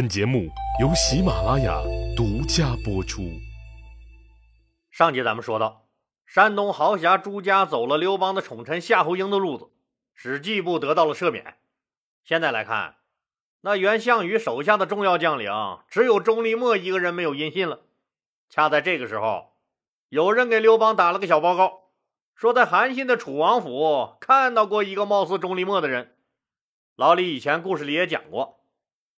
本节目由喜马拉雅独家播出。上集咱们说到，山东豪侠朱家走了刘邦的宠臣夏侯婴的路子，使季布得到了赦免。现在来看，那原项羽手下的重要将领，只有钟离莫一个人没有音信了。恰在这个时候，有人给刘邦打了个小报告，说在韩信的楚王府看到过一个貌似钟离莫的人。老李以前故事里也讲过。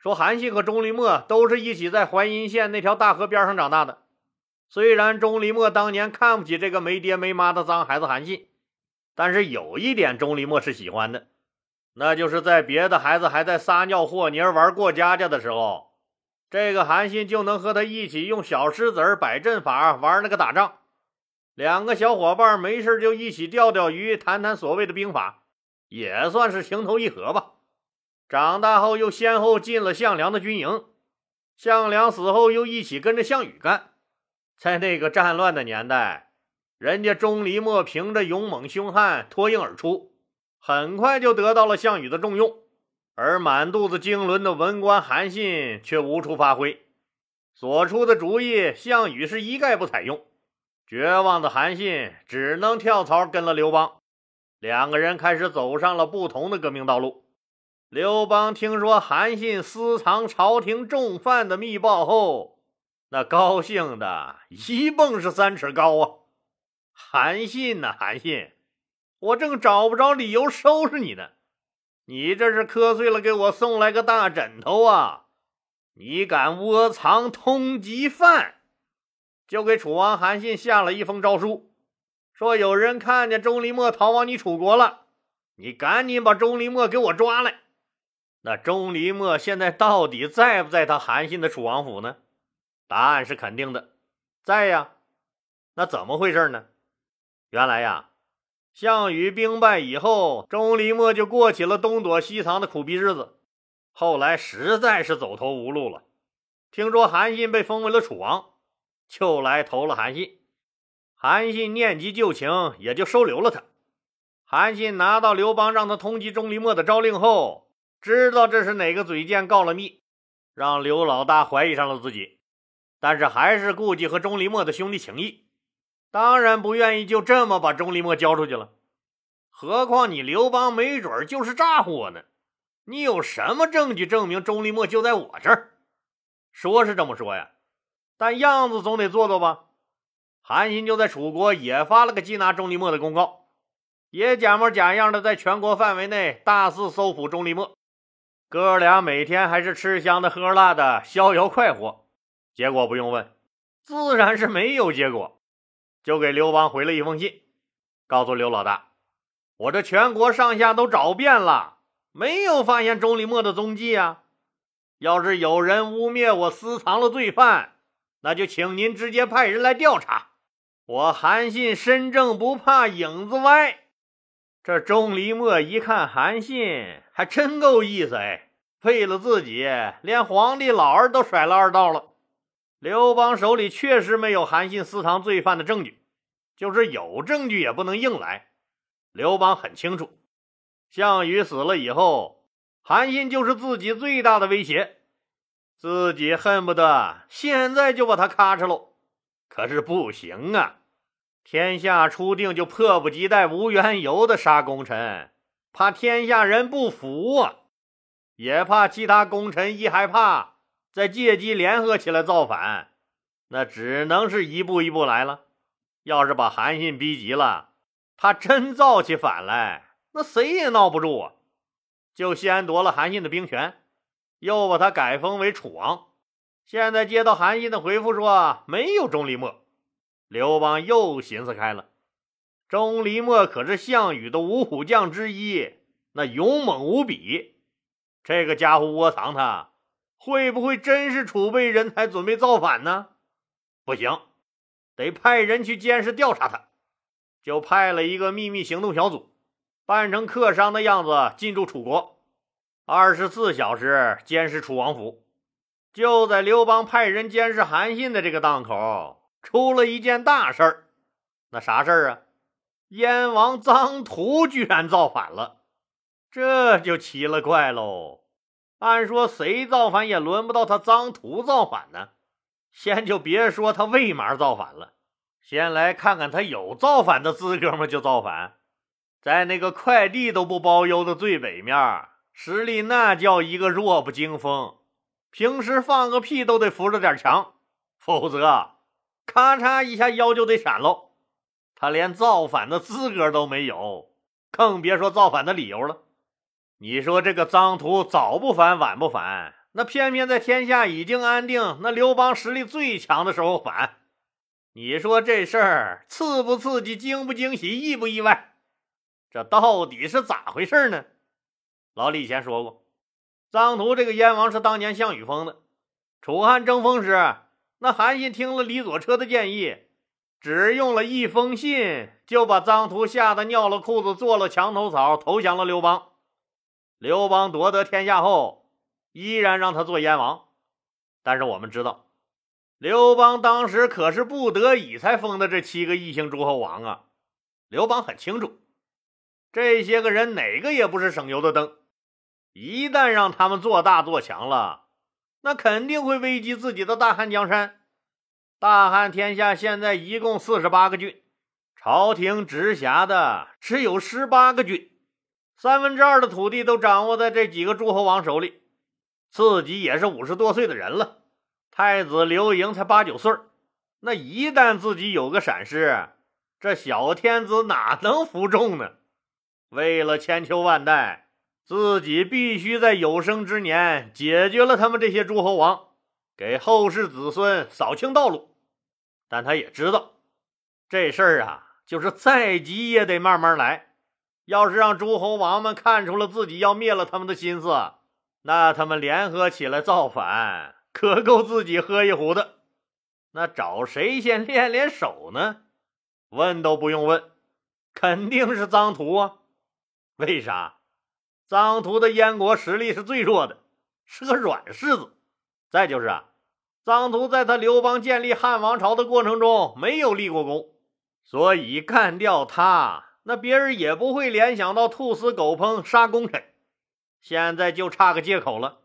说韩信和钟离莫都是一起在淮阴县那条大河边上长大的。虽然钟离莫当年看不起这个没爹没妈的脏孩子韩信，但是有一点钟离莫是喜欢的，那就是在别的孩子还在撒尿和泥玩过家家的时候，这个韩信就能和他一起用小石子摆阵法玩那个打仗。两个小伙伴没事就一起钓钓鱼，谈谈所谓的兵法，也算是情投意合吧。长大后又先后进了项梁的军营，项梁死后又一起跟着项羽干。在那个战乱的年代，人家钟离昧凭着勇猛凶悍脱颖而出，很快就得到了项羽的重用。而满肚子经纶的文官韩信却无处发挥，所出的主意项羽是一概不采用。绝望的韩信只能跳槽跟了刘邦，两个人开始走上了不同的革命道路。刘邦听说韩信私藏朝廷重犯的密报后，那高兴的一蹦是三尺高啊！韩信呐，韩信，我正找不着理由收拾你呢，你这是磕碎了给我送来个大枕头啊！你敢窝藏通缉犯，就给楚王韩信下了一封诏书，说有人看见钟离莫逃往你楚国了，你赶紧把钟离莫给我抓来。那钟离莫现在到底在不在他韩信的楚王府呢？答案是肯定的，在呀。那怎么回事呢？原来呀，项羽兵败以后，钟离莫就过起了东躲西藏的苦逼日子。后来实在是走投无路了，听说韩信被封为了楚王，就来投了韩信。韩信念及旧情，也就收留了他。韩信拿到刘邦让他通缉钟离莫的诏令后。知道这是哪个嘴贱告了密，让刘老大怀疑上了自己，但是还是顾忌和钟离昧的兄弟情谊，当然不愿意就这么把钟离昧交出去了。何况你刘邦没准就是诈唬我呢，你有什么证据证明钟离昧就在我这儿？说是这么说呀，但样子总得做做吧。韩信就在楚国也发了个缉拿钟离昧的公告，也假模假样的在全国范围内大肆搜捕钟离昧。哥俩每天还是吃香的喝辣的，逍遥快活。结果不用问，自然是没有结果。就给刘邦回了一封信，告诉刘老大：“我这全国上下都找遍了，没有发现钟离莫的踪迹啊。要是有人污蔑我私藏了罪犯，那就请您直接派人来调查。我韩信身正不怕影子歪。”这钟离莫一看韩信，还真够意思哎！为了自己，连皇帝老儿都甩了二道了。刘邦手里确实没有韩信私藏罪犯的证据，就是有证据也不能硬来。刘邦很清楚，项羽死了以后，韩信就是自己最大的威胁，自己恨不得现在就把他咔嚓喽。可是不行啊！天下初定，就迫不及待、无缘由的杀功臣，怕天下人不服啊，也怕其他功臣一害怕，再借机联合起来造反，那只能是一步一步来了。要是把韩信逼急了，他真造起反来，那谁也闹不住啊。就先夺了韩信的兵权，又把他改封为楚王。现在接到韩信的回复说没有钟离莫。刘邦又寻思开了，钟离昧可是项羽的五虎将之一，那勇猛无比。这个家伙窝藏他，会不会真是储备人才，准备造反呢？不行，得派人去监视调查他。就派了一个秘密行动小组，扮成客商的样子进驻楚国，二十四小时监视楚王府。就在刘邦派人监视韩信的这个档口。出了一件大事儿，那啥事儿啊？燕王臧荼居然造反了，这就奇了怪喽！按说谁造反也轮不到他臧荼造反呢。先就别说他为嘛造反了，先来看看他有造反的资格吗？就造反，在那个快递都不包邮的最北面，实力那叫一个弱不禁风。平时放个屁都得扶着点墙，否则咔嚓一下腰就得闪喽。他连造反的资格都没有，更别说造反的理由了。你说这个臧荼早不反晚不反，那偏偏在天下已经安定，那刘邦实力最强的时候反。你说这事儿刺不刺激，惊不惊喜，意不意外？这到底是咋回事呢？老李以前说过。臧荼这个燕王是当年项羽封的。楚汉争锋时，那韩信听了李左车的建议，只用了一封信，就把臧荼吓得尿了裤子，做了墙头草，投降了刘邦。刘邦夺得天下后，依然让他做燕王。但是我们知道，刘邦当时可是不得已才封的这七个异姓诸侯王啊。刘邦很清楚，这些个人哪个也不是省油的灯。一旦让他们做大做强了，那肯定会危及自己的大汉江山。大汉天下现在一共四十八个郡，朝廷直辖的只有十八个郡，三分之二的土地都掌握在这几个诸侯王手里。自己也是五十多岁的人了，太子刘盈才八九岁那一旦自己有个闪失，这小天子哪能服众呢？为了千秋万代。自己必须在有生之年解决了他们这些诸侯王，给后世子孙扫清道路。但他也知道，这事儿啊，就是再急也得慢慢来。要是让诸侯王们看出了自己要灭了他们的心思，那他们联合起来造反，可够自己喝一壶的。那找谁先练练手呢？问都不用问，肯定是臧荼啊。为啥？臧荼的燕国实力是最弱的，是个软柿子。再就是啊，臧荼在他刘邦建立汉王朝的过程中没有立过功，所以干掉他，那别人也不会联想到兔死狗烹杀功臣。现在就差个借口了。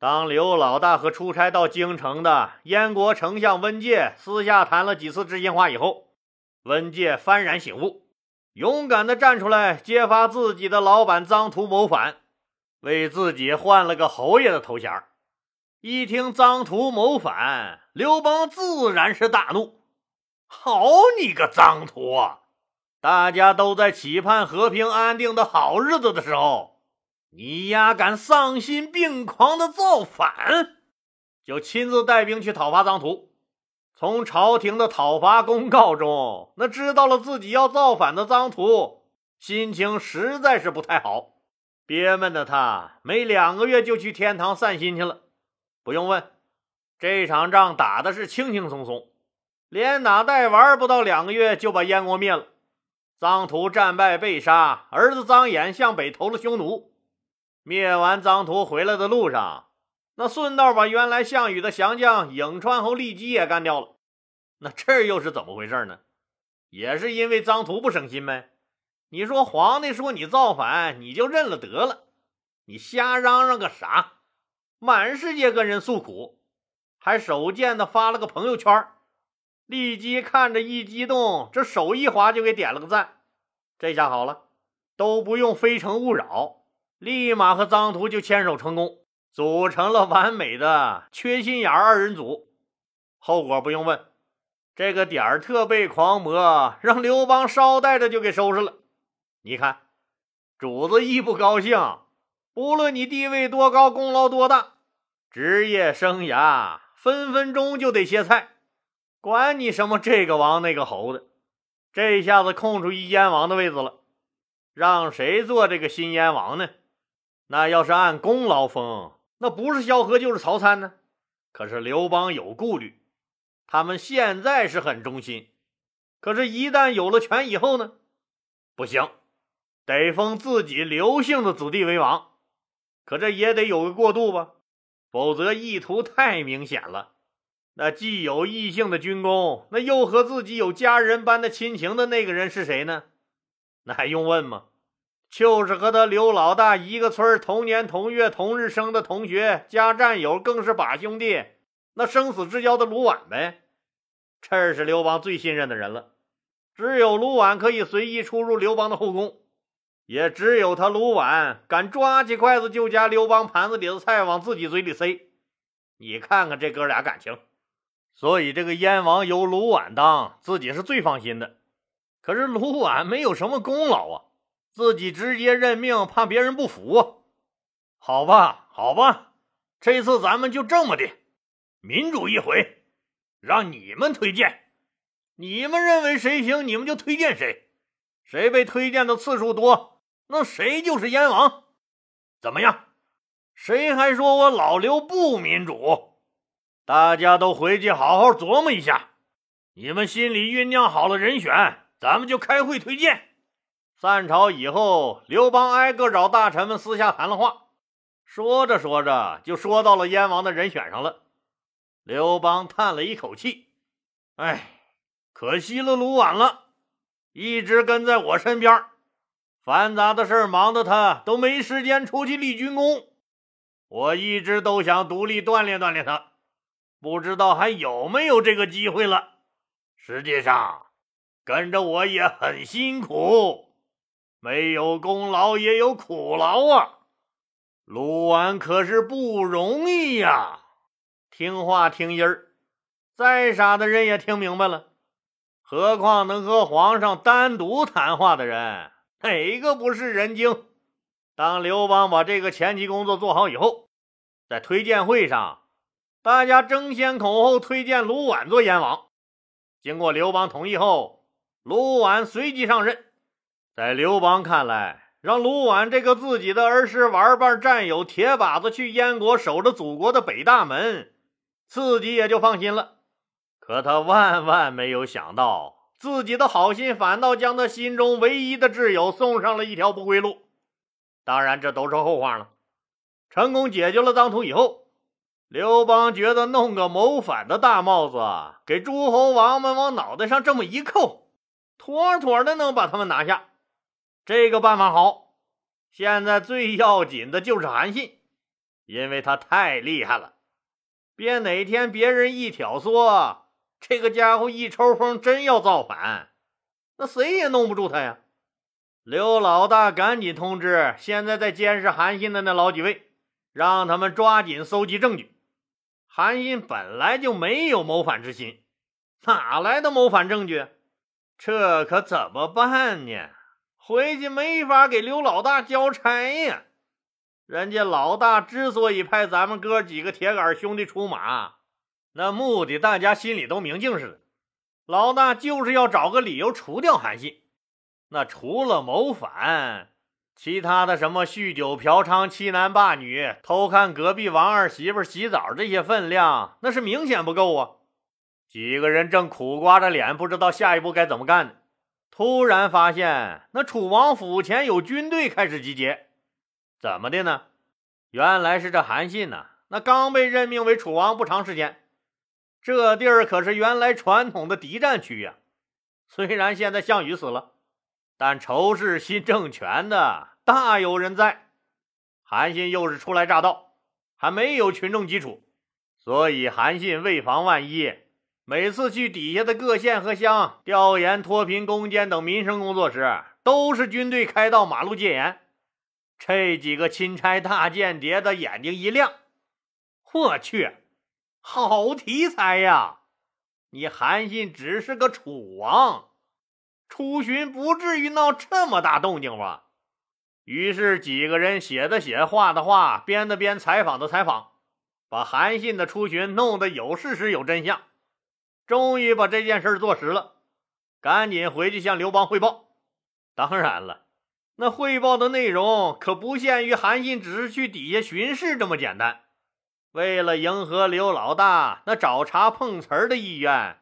当刘老大和出差到京城的燕国丞相温介私下谈了几次知心话以后，温介幡然醒悟。勇敢地站出来揭发自己的老板臧荼谋反，为自己换了个侯爷的头衔。一听臧荼谋反，刘邦自然是大怒：“好你个臧荼啊！大家都在期盼和平安定的好日子的时候，你丫敢丧心病狂的造反！”就亲自带兵去讨伐臧荼。从朝廷的讨伐公告中，那知道了自己要造反的臧荼，心情实在是不太好，憋闷的他没两个月就去天堂散心去了。不用问，这场仗打的是轻轻松松，连打带玩，不到两个月就把燕国灭了。臧荼战败被杀，儿子臧衍向北投了匈奴。灭完臧荼回来的路上。那顺道把原来项羽的降将颍川侯骊姬也干掉了，那这又是怎么回事呢？也是因为张图不省心呗。你说皇帝说你造反，你就认了得了，你瞎嚷嚷个啥？满世界跟人诉苦，还手贱的发了个朋友圈。骊姬看着一激动，这手一滑就给点了个赞。这下好了，都不用非诚勿扰，立马和张图就牵手成功。组成了完美的缺心眼二人组，后果不用问，这个点儿特被狂魔让刘邦捎带着就给收拾了。你看，主子一不高兴，不论你地位多高、功劳多大、职业生涯，分分钟就得歇菜，管你什么这个王那个侯的。这下子空出一燕王的位子了，让谁做这个新燕王呢？那要是按功劳封。那不是萧何就是曹参呢，可是刘邦有顾虑，他们现在是很忠心，可是，一旦有了权以后呢，不行，得封自己刘姓的子弟为王，可这也得有个过渡吧，否则意图太明显了。那既有异姓的军功，那又和自己有家人般的亲情的那个人是谁呢？那还用问吗？就是和他刘老大一个村同年同月同日生的同学加战友，更是把兄弟，那生死之交的卢绾呗。这是刘邦最信任的人了，只有卢绾可以随意出入刘邦的后宫，也只有他卢绾敢抓起筷子就夹刘邦盘子里的菜往自己嘴里塞。你看看这哥俩感情，所以这个燕王由卢绾当，自己是最放心的。可是卢绾没有什么功劳啊。自己直接任命，怕别人不服。好吧，好吧，这次咱们就这么的，民主一回，让你们推荐，你们认为谁行，你们就推荐谁，谁被推荐的次数多，那谁就是燕王。怎么样？谁还说我老刘不民主？大家都回去好好琢磨一下，你们心里酝酿好了人选，咱们就开会推荐。散朝以后，刘邦挨个找大臣们私下谈了话，说着说着就说到了燕王的人选上了。刘邦叹了一口气：“哎，可惜了卢绾了，一直跟在我身边，繁杂的事忙得他都没时间出去立军功。我一直都想独立锻炼锻炼他，不知道还有没有这个机会了。实际上，跟着我也很辛苦。”没有功劳也有苦劳啊！卢绾可是不容易呀。听话听音儿，再傻的人也听明白了。何况能和皇上单独谈话的人，哪一个不是人精？当刘邦把这个前期工作做好以后，在推荐会上，大家争先恐后推荐卢绾做燕王。经过刘邦同意后，卢绾随即上任。在刘邦看来，让卢绾这个自己的儿时玩伴、战友、铁把子去燕国守着祖国的北大门，自己也就放心了。可他万万没有想到，自己的好心反倒将他心中唯一的挚友送上了一条不归路。当然，这都是后话了。成功解决了当涂以后，刘邦觉得弄个谋反的大帽子给诸侯王们往脑袋上这么一扣，妥妥的能把他们拿下。这个办法好，现在最要紧的就是韩信，因为他太厉害了。别哪天别人一挑唆，这个家伙一抽风真要造反，那谁也弄不住他呀。刘老大，赶紧通知现在在监视韩信的那老几位，让他们抓紧搜集证据。韩信本来就没有谋反之心，哪来的谋反证据？这可怎么办呢？回去没法给刘老大交差呀！人家老大之所以派咱们哥几个铁杆兄弟出马，那目的大家心里都明镜似的。老大就是要找个理由除掉韩信。那除了谋反，其他的什么酗酒嫖娼、欺男霸女、偷看隔壁王二媳妇洗澡这些分量，那是明显不够啊！几个人正苦瓜着脸，不知道下一步该怎么干呢。突然发现，那楚王府前有军队开始集结，怎么的呢？原来是这韩信呢，那刚被任命为楚王不长时间，这地儿可是原来传统的敌占区呀。虽然现在项羽死了，但仇视新政权的大有人在。韩信又是初来乍到，还没有群众基础，所以韩信为防万一。每次去底下的各县和乡调研脱贫攻坚等民生工作时，都是军队开道、马路戒严。这几个钦差大间谍的眼睛一亮：“我去，好题材呀！你韩信只是个楚王，出巡不至于闹这么大动静吧？”于是几个人写的写，画的画，编的编，采访的采访，把韩信的出巡弄得有事实、有真相。终于把这件事做实了，赶紧回去向刘邦汇报。当然了，那汇报的内容可不限于韩信只是去底下巡视这么简单。为了迎合刘老大那找茬碰瓷儿的意愿，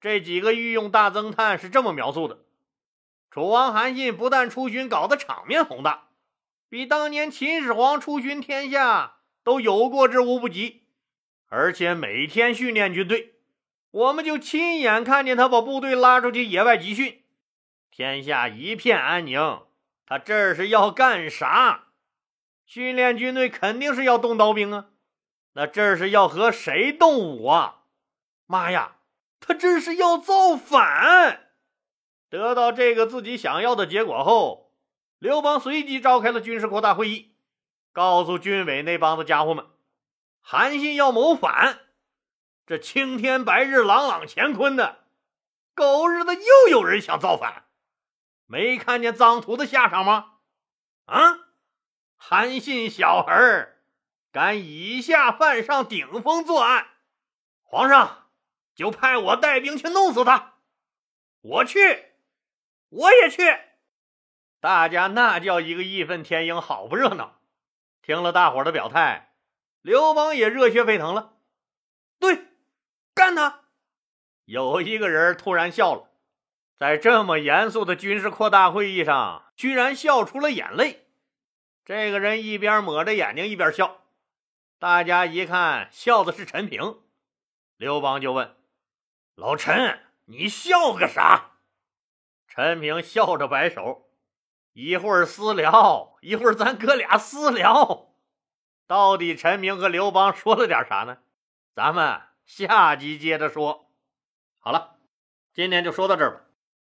这几个御用大侦探是这么描述的：楚王韩信不但出巡搞得场面宏大，比当年秦始皇出巡天下都有过之无不及，而且每天训练军队。我们就亲眼看见他把部队拉出去野外集训，天下一片安宁，他这是要干啥？训练军队肯定是要动刀兵啊，那这是要和谁动武啊？妈呀，他这是要造反！得到这个自己想要的结果后，刘邦随即召开了军事扩大会议，告诉军委那帮子家伙们，韩信要谋反，这青天白日、朗朗乾坤的，狗日的又有人想造反，没看见臧荼的下场吗？啊！韩信小儿敢以下犯上，顶风作案，皇上就派我带兵去弄死他。我去，我也去。大家那叫一个义愤填膺，好不热闹。听了大伙的表态，刘邦也热血沸腾了。对，干他！有一个人突然笑了，在这么严肃的军事扩大会议上，居然笑出了眼泪。这个人一边抹着眼睛一边笑，大家一看笑的是陈平，刘邦就问：“老陈，你笑个啥？”陈平笑着摆手：“一会儿私聊，一会儿咱哥俩私聊。到底陈平和刘邦说了点啥呢？咱们下集接着说。好了，今天就说到这儿吧，